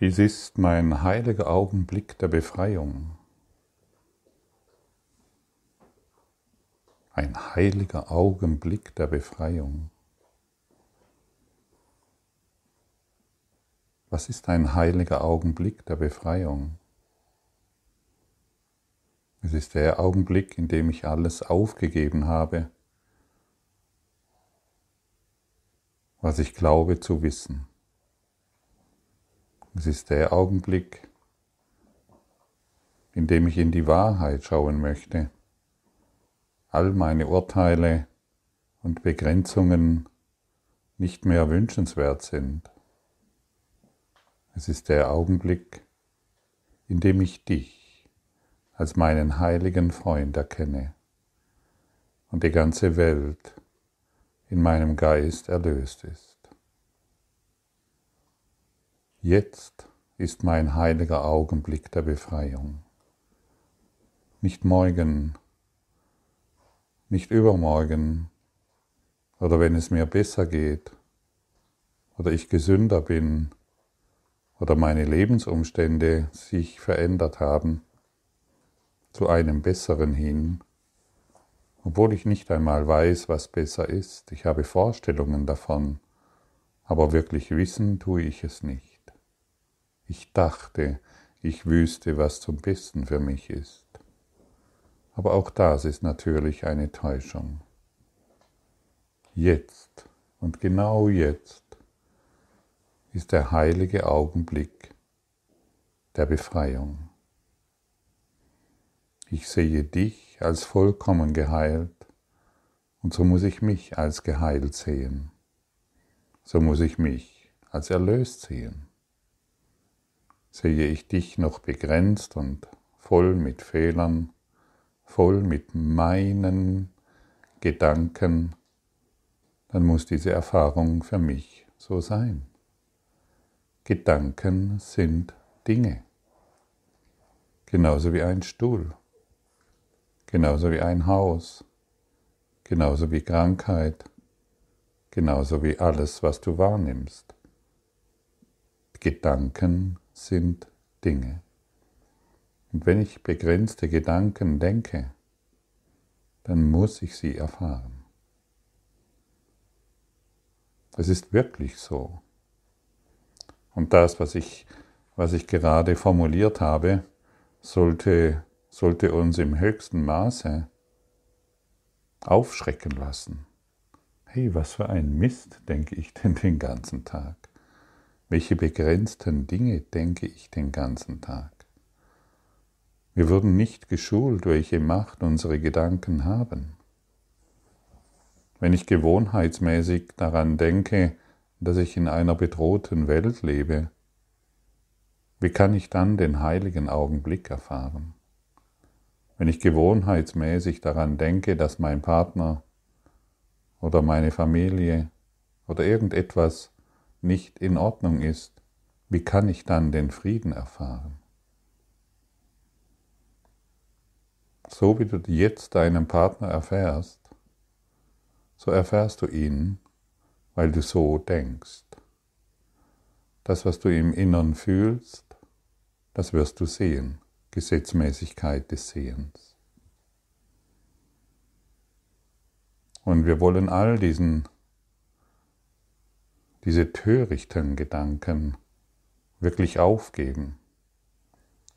Dies ist mein heiliger Augenblick der Befreiung. Ein heiliger Augenblick der Befreiung. Was ist ein heiliger Augenblick der Befreiung? Es ist der Augenblick, in dem ich alles aufgegeben habe, was ich glaube zu wissen. Es ist der Augenblick, in dem ich in die Wahrheit schauen möchte, all meine Urteile und Begrenzungen nicht mehr wünschenswert sind. Es ist der Augenblick, in dem ich dich als meinen heiligen Freund erkenne und die ganze Welt in meinem Geist erlöst ist. Jetzt ist mein heiliger Augenblick der Befreiung. Nicht morgen, nicht übermorgen oder wenn es mir besser geht oder ich gesünder bin oder meine Lebensumstände sich verändert haben zu einem besseren hin, obwohl ich nicht einmal weiß, was besser ist. Ich habe Vorstellungen davon, aber wirklich wissen tue ich es nicht. Ich dachte, ich wüsste, was zum Besten für mich ist. Aber auch das ist natürlich eine Täuschung. Jetzt und genau jetzt ist der heilige Augenblick der Befreiung. Ich sehe dich als vollkommen geheilt und so muss ich mich als geheilt sehen. So muss ich mich als erlöst sehen. Sehe ich dich noch begrenzt und voll mit Fehlern, voll mit meinen Gedanken, dann muss diese Erfahrung für mich so sein. Gedanken sind Dinge, genauso wie ein Stuhl. Genauso wie ein Haus, genauso wie Krankheit, genauso wie alles, was du wahrnimmst. Gedanken sind Dinge. Und wenn ich begrenzte Gedanken denke, dann muss ich sie erfahren. Es ist wirklich so. Und das, was ich, was ich gerade formuliert habe, sollte sollte uns im höchsten Maße aufschrecken lassen. Hey, was für ein Mist denke ich denn den ganzen Tag? Welche begrenzten Dinge denke ich den ganzen Tag? Wir wurden nicht geschult, welche Macht unsere Gedanken haben. Wenn ich gewohnheitsmäßig daran denke, dass ich in einer bedrohten Welt lebe, wie kann ich dann den heiligen Augenblick erfahren? Wenn ich gewohnheitsmäßig daran denke, dass mein Partner oder meine Familie oder irgendetwas nicht in Ordnung ist, wie kann ich dann den Frieden erfahren? So wie du jetzt deinen Partner erfährst, so erfährst du ihn, weil du so denkst. Das, was du im Innern fühlst, das wirst du sehen. Gesetzmäßigkeit des Sehens. Und wir wollen all diesen, diese törichten Gedanken wirklich aufgeben.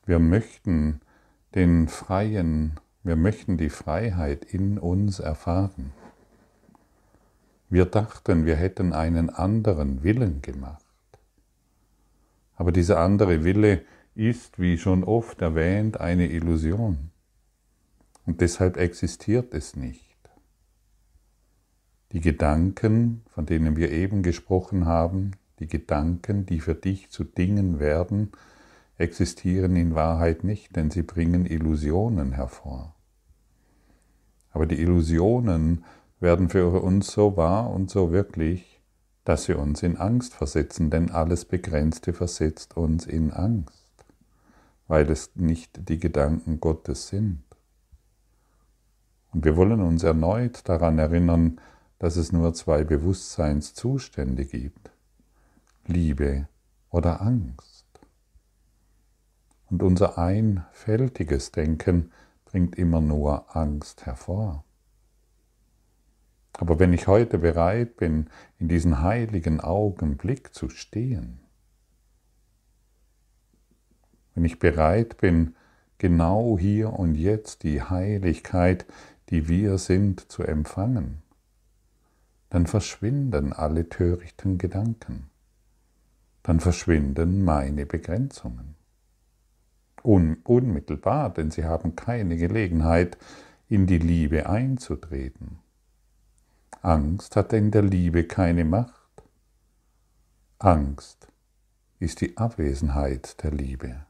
Wir möchten den freien, wir möchten die Freiheit in uns erfahren. Wir dachten, wir hätten einen anderen Willen gemacht. Aber dieser andere Wille ist, wie schon oft erwähnt, eine Illusion. Und deshalb existiert es nicht. Die Gedanken, von denen wir eben gesprochen haben, die Gedanken, die für dich zu Dingen werden, existieren in Wahrheit nicht, denn sie bringen Illusionen hervor. Aber die Illusionen werden für uns so wahr und so wirklich, dass sie uns in Angst versetzen, denn alles Begrenzte versetzt uns in Angst weil es nicht die Gedanken Gottes sind. Und wir wollen uns erneut daran erinnern, dass es nur zwei Bewusstseinszustände gibt, Liebe oder Angst. Und unser einfältiges Denken bringt immer nur Angst hervor. Aber wenn ich heute bereit bin, in diesen heiligen Augenblick zu stehen, wenn ich bereit bin, genau hier und jetzt die Heiligkeit, die wir sind, zu empfangen, dann verschwinden alle törichten Gedanken, dann verschwinden meine Begrenzungen. Un unmittelbar, denn sie haben keine Gelegenheit, in die Liebe einzutreten. Angst hat in der Liebe keine Macht. Angst ist die Abwesenheit der Liebe.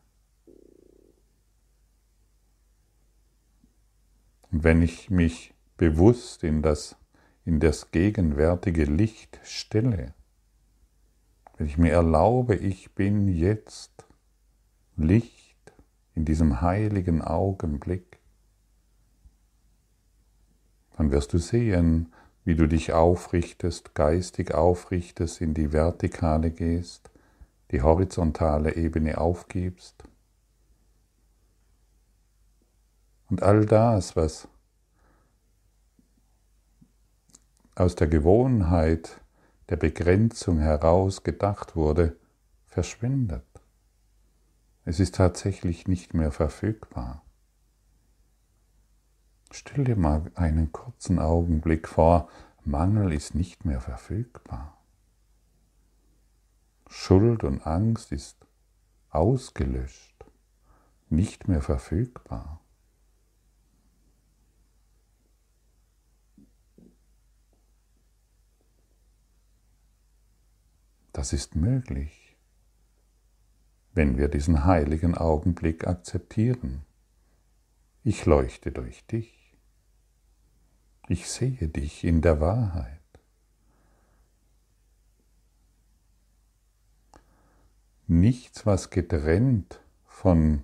Und wenn ich mich bewusst in das, in das gegenwärtige Licht stelle, wenn ich mir erlaube, ich bin jetzt Licht in diesem heiligen Augenblick, dann wirst du sehen, wie du dich aufrichtest, geistig aufrichtest, in die Vertikale gehst, die horizontale Ebene aufgibst. Und all das, was aus der Gewohnheit der Begrenzung heraus gedacht wurde, verschwindet. Es ist tatsächlich nicht mehr verfügbar. Stell dir mal einen kurzen Augenblick vor, Mangel ist nicht mehr verfügbar. Schuld und Angst ist ausgelöscht, nicht mehr verfügbar. Das ist möglich, wenn wir diesen heiligen Augenblick akzeptieren. Ich leuchte durch dich. Ich sehe dich in der Wahrheit. Nichts, was getrennt von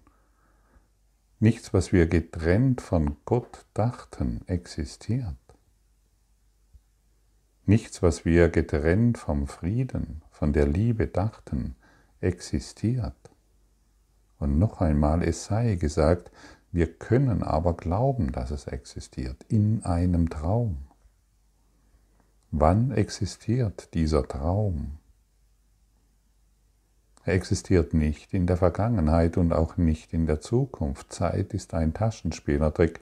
nichts, was wir getrennt von Gott dachten, existiert. Nichts, was wir getrennt vom Frieden, von der Liebe dachten, existiert. Und noch einmal, es sei gesagt, wir können aber glauben, dass es existiert, in einem Traum. Wann existiert dieser Traum? Er existiert nicht in der Vergangenheit und auch nicht in der Zukunft. Zeit ist ein Taschenspielertrick.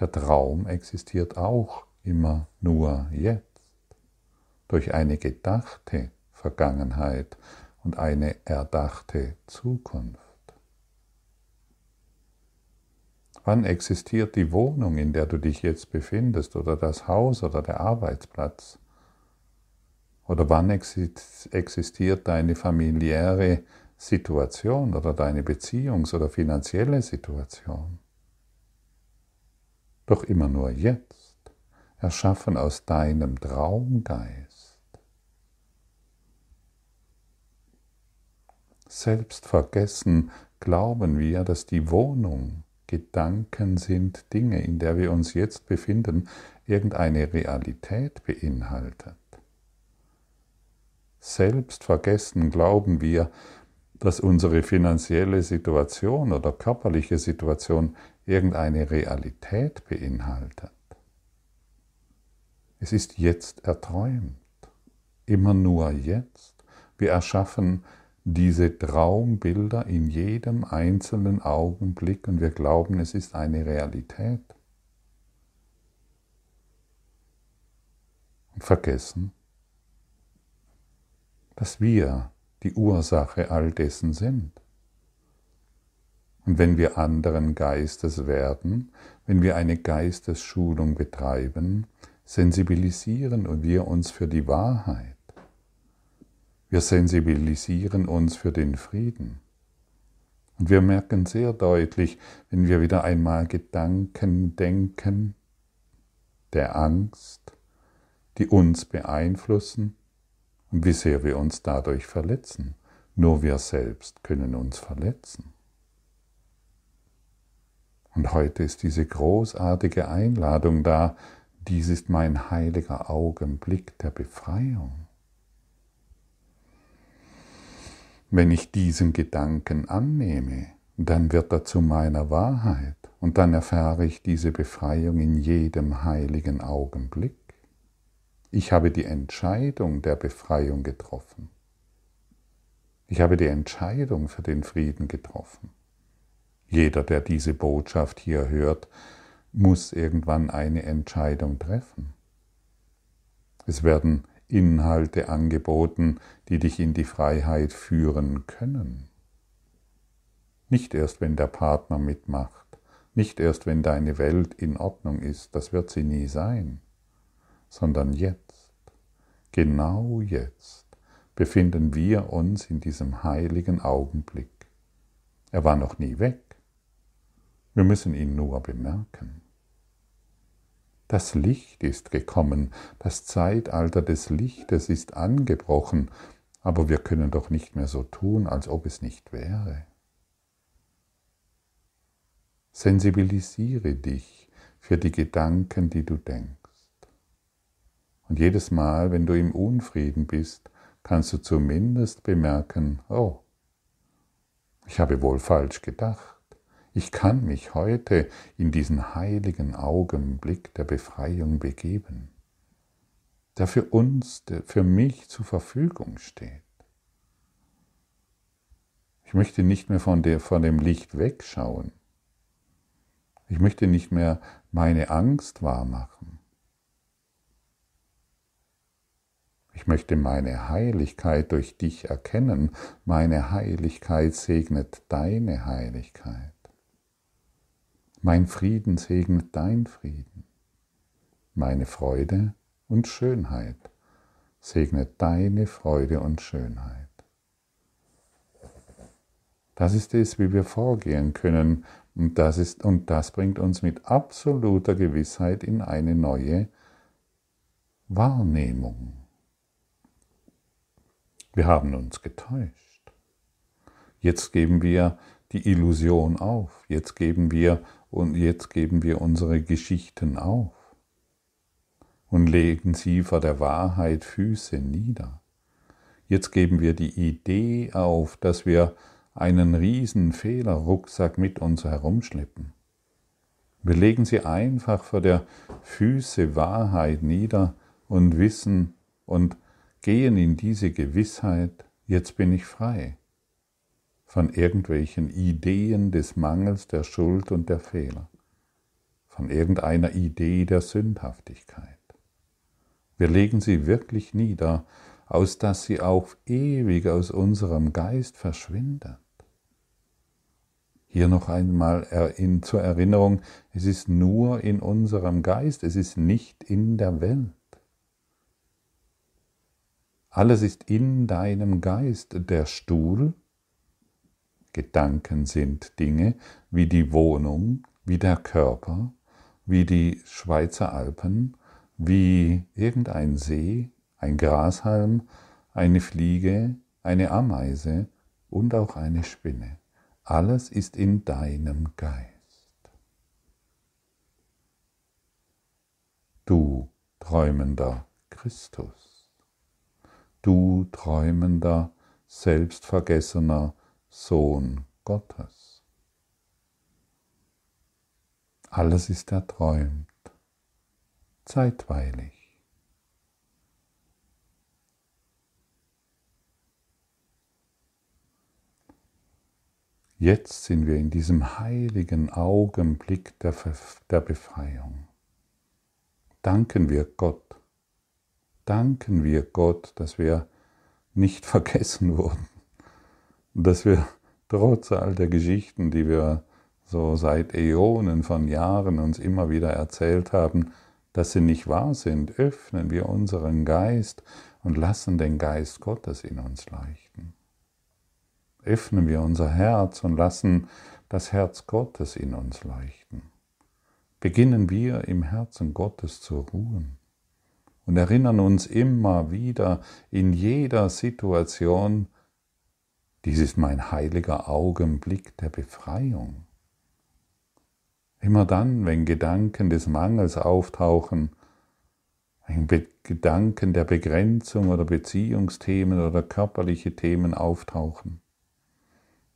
Der Traum existiert auch immer nur jetzt durch eine gedachte Vergangenheit und eine erdachte Zukunft. Wann existiert die Wohnung, in der du dich jetzt befindest, oder das Haus oder der Arbeitsplatz? Oder wann existiert deine familiäre Situation oder deine Beziehungs- oder finanzielle Situation? Doch immer nur jetzt, erschaffen aus deinem Traumgeist. Selbstvergessen glauben wir, dass die Wohnung, Gedanken sind Dinge, in der wir uns jetzt befinden, irgendeine Realität beinhaltet. Selbstvergessen glauben wir, dass unsere finanzielle Situation oder körperliche Situation irgendeine Realität beinhaltet. Es ist jetzt erträumt, immer nur jetzt. Wir erschaffen diese Traumbilder in jedem einzelnen Augenblick und wir glauben, es ist eine Realität. Und vergessen, dass wir die Ursache all dessen sind. Und wenn wir anderen Geistes werden, wenn wir eine Geistesschulung betreiben, sensibilisieren wir uns für die Wahrheit wir sensibilisieren uns für den Frieden. Und wir merken sehr deutlich, wenn wir wieder einmal Gedanken denken der Angst, die uns beeinflussen und wie sehr wir uns dadurch verletzen. Nur wir selbst können uns verletzen. Und heute ist diese großartige Einladung da, dies ist mein heiliger Augenblick der Befreiung. Wenn ich diesen Gedanken annehme, dann wird er zu meiner Wahrheit. Und dann erfahre ich diese Befreiung in jedem heiligen Augenblick. Ich habe die Entscheidung der Befreiung getroffen. Ich habe die Entscheidung für den Frieden getroffen. Jeder, der diese Botschaft hier hört, muss irgendwann eine Entscheidung treffen. Es werden Inhalte angeboten, die dich in die Freiheit führen können. Nicht erst, wenn der Partner mitmacht, nicht erst, wenn deine Welt in Ordnung ist, das wird sie nie sein, sondern jetzt, genau jetzt, befinden wir uns in diesem heiligen Augenblick. Er war noch nie weg. Wir müssen ihn nur bemerken. Das Licht ist gekommen, das Zeitalter des Lichtes ist angebrochen, aber wir können doch nicht mehr so tun, als ob es nicht wäre. Sensibilisiere dich für die Gedanken, die du denkst. Und jedes Mal, wenn du im Unfrieden bist, kannst du zumindest bemerken, oh, ich habe wohl falsch gedacht. Ich kann mich heute in diesen heiligen Augenblick der Befreiung begeben, der für uns, der für mich zur Verfügung steht. Ich möchte nicht mehr von, der, von dem Licht wegschauen. Ich möchte nicht mehr meine Angst wahrmachen. Ich möchte meine Heiligkeit durch dich erkennen. Meine Heiligkeit segnet deine Heiligkeit. Mein Frieden segnet dein Frieden. Meine Freude und Schönheit segnet deine Freude und Schönheit. Das ist es, wie wir vorgehen können, und das, ist, und das bringt uns mit absoluter Gewissheit in eine neue Wahrnehmung. Wir haben uns getäuscht. Jetzt geben wir die Illusion auf. Jetzt geben wir und jetzt geben wir unsere Geschichten auf und legen sie vor der Wahrheit Füße nieder. Jetzt geben wir die Idee auf, dass wir einen riesen Fehlerrucksack mit uns herumschleppen. Wir legen sie einfach vor der Füße Wahrheit nieder und wissen und gehen in diese Gewissheit, jetzt bin ich frei von irgendwelchen Ideen des Mangels, der Schuld und der Fehler, von irgendeiner Idee der Sündhaftigkeit. Wir legen sie wirklich nieder, aus dass sie auch ewig aus unserem Geist verschwindet. Hier noch einmal in, zur Erinnerung, es ist nur in unserem Geist, es ist nicht in der Welt. Alles ist in deinem Geist. Der Stuhl, Gedanken sind Dinge wie die Wohnung, wie der Körper, wie die Schweizer Alpen, wie irgendein See, ein Grashalm, eine Fliege, eine Ameise und auch eine Spinne. Alles ist in deinem Geist. Du träumender Christus, du träumender, selbstvergessener Sohn Gottes. Alles ist erträumt, zeitweilig. Jetzt sind wir in diesem heiligen Augenblick der, der Befreiung. Danken wir Gott. Danken wir Gott, dass wir nicht vergessen wurden. Dass wir trotz all der Geschichten, die wir so seit Äonen von Jahren uns immer wieder erzählt haben, dass sie nicht wahr sind, öffnen wir unseren Geist und lassen den Geist Gottes in uns leuchten öffnen wir unser Herz und lassen das Herz Gottes in uns leuchten. Beginnen wir im Herzen Gottes zu ruhen und erinnern uns immer wieder in jeder Situation, dies ist mein heiliger Augenblick der Befreiung. Immer dann, wenn Gedanken des Mangels auftauchen, wenn Gedanken der Begrenzung oder Beziehungsthemen oder körperliche Themen auftauchen,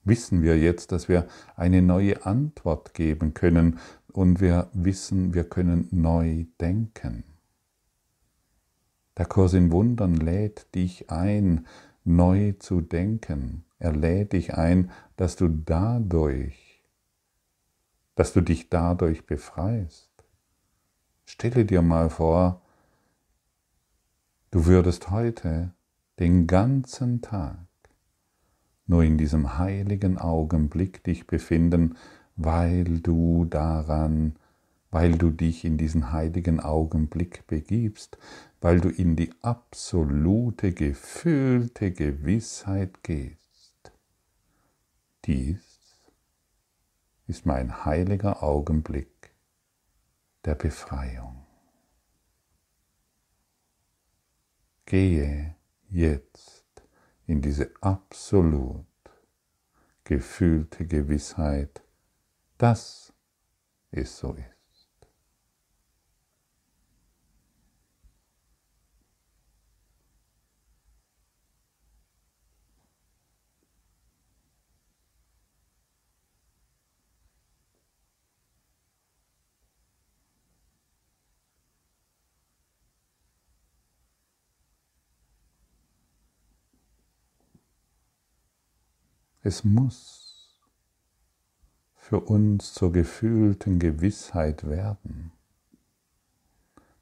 wissen wir jetzt, dass wir eine neue Antwort geben können und wir wissen, wir können neu denken. Der Kurs in Wundern lädt dich ein, neu zu denken. Er lädt dich ein, dass du dadurch, dass du dich dadurch befreist. Stelle dir mal vor, du würdest heute den ganzen Tag nur in diesem heiligen Augenblick dich befinden, weil du daran, weil du dich in diesen heiligen Augenblick begibst, weil du in die absolute, gefühlte Gewissheit gehst. Dies ist mein heiliger Augenblick der Befreiung. Gehe jetzt in diese absolut gefühlte Gewissheit, dass es so ist. Es muss für uns zur gefühlten Gewissheit werden.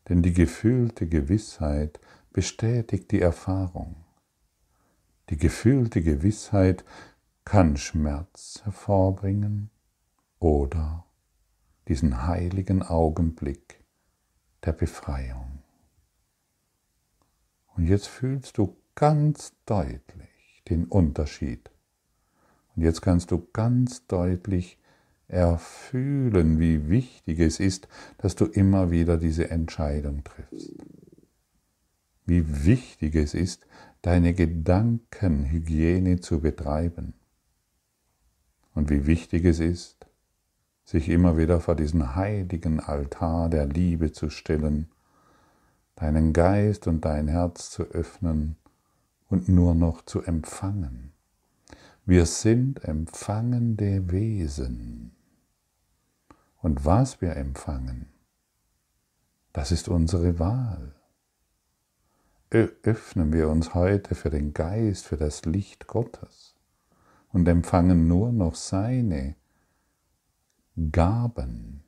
Denn die gefühlte Gewissheit bestätigt die Erfahrung. Die gefühlte Gewissheit kann Schmerz hervorbringen oder diesen heiligen Augenblick der Befreiung. Und jetzt fühlst du ganz deutlich den Unterschied und jetzt kannst du ganz deutlich erfühlen, wie wichtig es ist, dass du immer wieder diese Entscheidung triffst. Wie wichtig es ist, deine Gedankenhygiene zu betreiben. Und wie wichtig es ist, sich immer wieder vor diesen heiligen Altar der Liebe zu stellen, deinen Geist und dein Herz zu öffnen und nur noch zu empfangen. Wir sind empfangende Wesen. Und was wir empfangen, das ist unsere Wahl. Öffnen wir uns heute für den Geist, für das Licht Gottes und empfangen nur noch seine Gaben.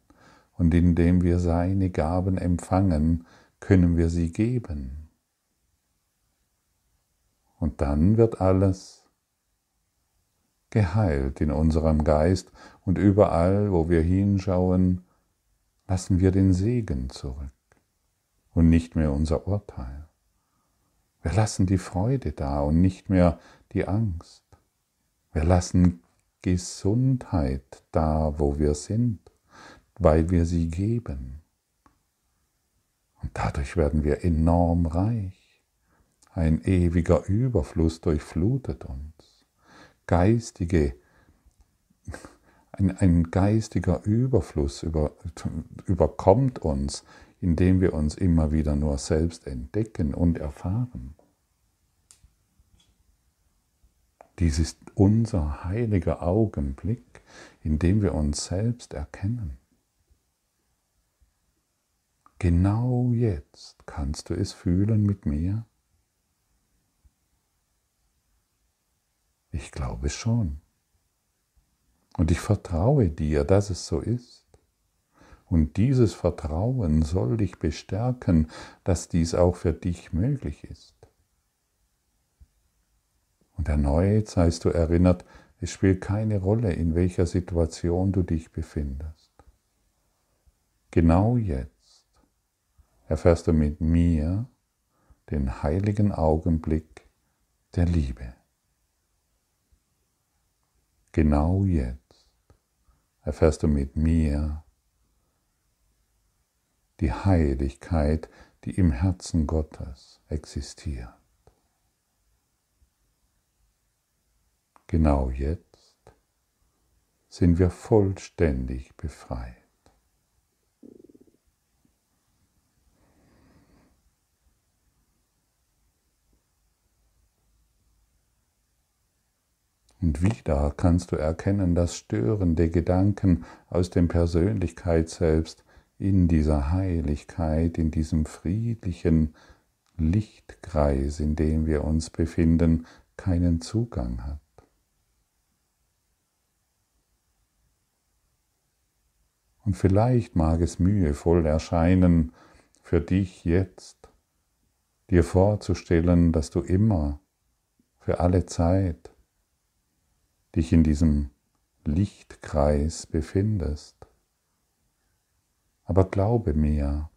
Und indem wir seine Gaben empfangen, können wir sie geben. Und dann wird alles geheilt in unserem Geist und überall, wo wir hinschauen, lassen wir den Segen zurück und nicht mehr unser Urteil. Wir lassen die Freude da und nicht mehr die Angst. Wir lassen Gesundheit da, wo wir sind, weil wir sie geben. Und dadurch werden wir enorm reich. Ein ewiger Überfluss durchflutet uns geistige, ein, ein geistiger Überfluss über, überkommt uns, indem wir uns immer wieder nur selbst entdecken und erfahren. Dies ist unser heiliger Augenblick, in dem wir uns selbst erkennen. Genau jetzt kannst du es fühlen mit mir. Ich glaube schon. Und ich vertraue dir, dass es so ist. Und dieses Vertrauen soll dich bestärken, dass dies auch für dich möglich ist. Und erneut seist du erinnert, es spielt keine Rolle, in welcher Situation du dich befindest. Genau jetzt erfährst du mit mir den heiligen Augenblick der Liebe. Genau jetzt erfährst du mit mir die Heiligkeit, die im Herzen Gottes existiert. Genau jetzt sind wir vollständig befreit. Und wieder kannst du erkennen, dass störende Gedanken aus dem Persönlichkeit selbst in dieser Heiligkeit, in diesem friedlichen Lichtkreis, in dem wir uns befinden, keinen Zugang hat. Und vielleicht mag es mühevoll erscheinen für dich jetzt, dir vorzustellen, dass du immer, für alle Zeit, dich in diesem Lichtkreis befindest. Aber glaube mir,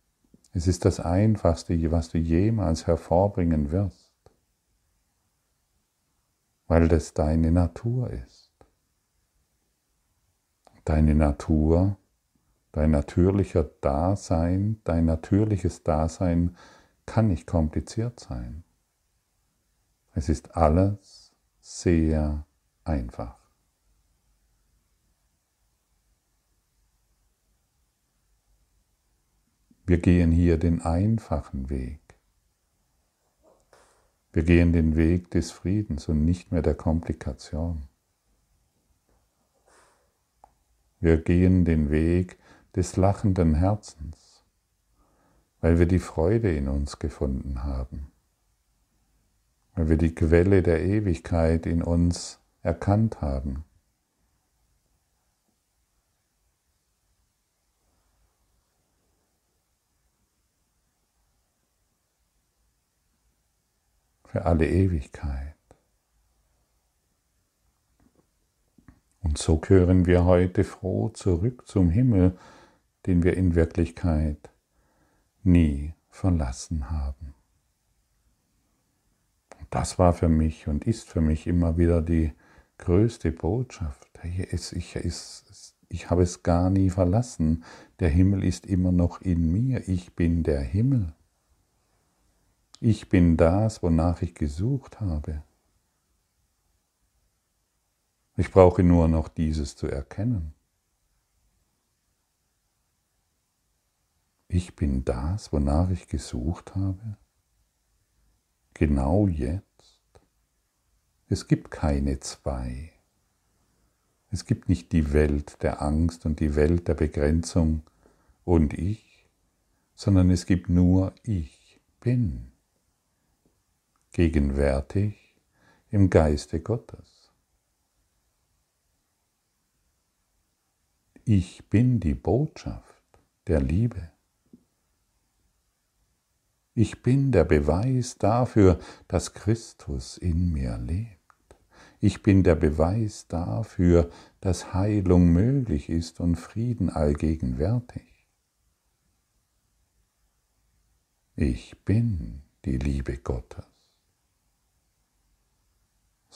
es ist das Einfachste, was du jemals hervorbringen wirst, weil das deine Natur ist. Deine Natur, dein natürlicher Dasein, dein natürliches Dasein kann nicht kompliziert sein. Es ist alles sehr einfach. Wir gehen hier den einfachen Weg. Wir gehen den Weg des Friedens und nicht mehr der Komplikation. Wir gehen den Weg des lachenden Herzens, weil wir die Freude in uns gefunden haben, weil wir die Quelle der Ewigkeit in uns erkannt haben. Für alle Ewigkeit. Und so kehren wir heute froh zurück zum Himmel, den wir in Wirklichkeit nie verlassen haben. Das war für mich und ist für mich immer wieder die größte Botschaft. Ich, habe es gar nie verlassen. Der Himmel ist immer noch in mir. Ich bin der Himmel. Ich bin das, wonach ich gesucht habe. Ich brauche nur noch dieses zu erkennen. Ich bin das, wonach ich gesucht habe. Genau jetzt. Es gibt keine zwei. Es gibt nicht die Welt der Angst und die Welt der Begrenzung und ich, sondern es gibt nur ich bin, gegenwärtig im Geiste Gottes. Ich bin die Botschaft der Liebe. Ich bin der Beweis dafür, dass Christus in mir lebt. Ich bin der Beweis dafür, dass Heilung möglich ist und Frieden allgegenwärtig. Ich bin die Liebe Gottes.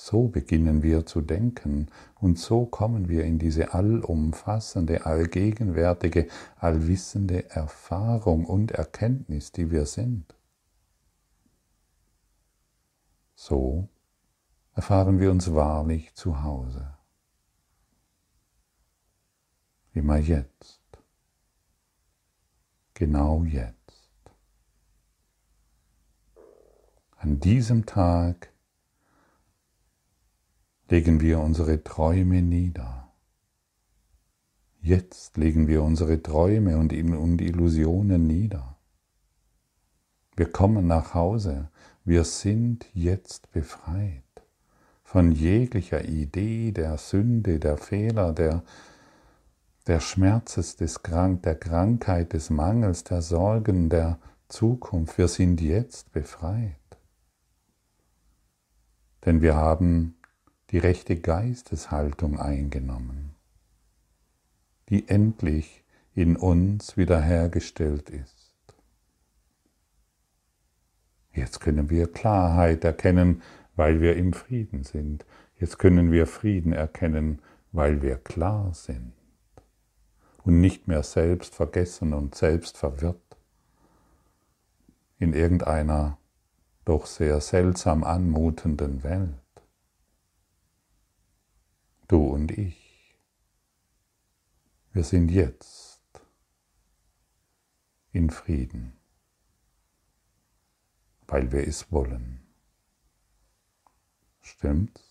So beginnen wir zu denken und so kommen wir in diese allumfassende, allgegenwärtige, allwissende Erfahrung und Erkenntnis, die wir sind. So erfahren wir uns wahrlich zu Hause. Immer jetzt. Genau jetzt. An diesem Tag legen wir unsere Träume nieder. Jetzt legen wir unsere Träume und Illusionen nieder. Wir kommen nach Hause. Wir sind jetzt befreit von jeglicher Idee der Sünde, der Fehler, der, der Schmerzes, des Krank, der Krankheit, des Mangels, der Sorgen, der Zukunft. Wir sind jetzt befreit. Denn wir haben die rechte Geisteshaltung eingenommen, die endlich in uns wiederhergestellt ist. Jetzt können wir Klarheit erkennen, weil wir im Frieden sind. Jetzt können wir Frieden erkennen, weil wir klar sind und nicht mehr selbst vergessen und selbst verwirrt in irgendeiner doch sehr seltsam anmutenden Welt du und ich. Wir sind jetzt in Frieden, weil wir es wollen. Stimmt's?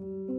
thank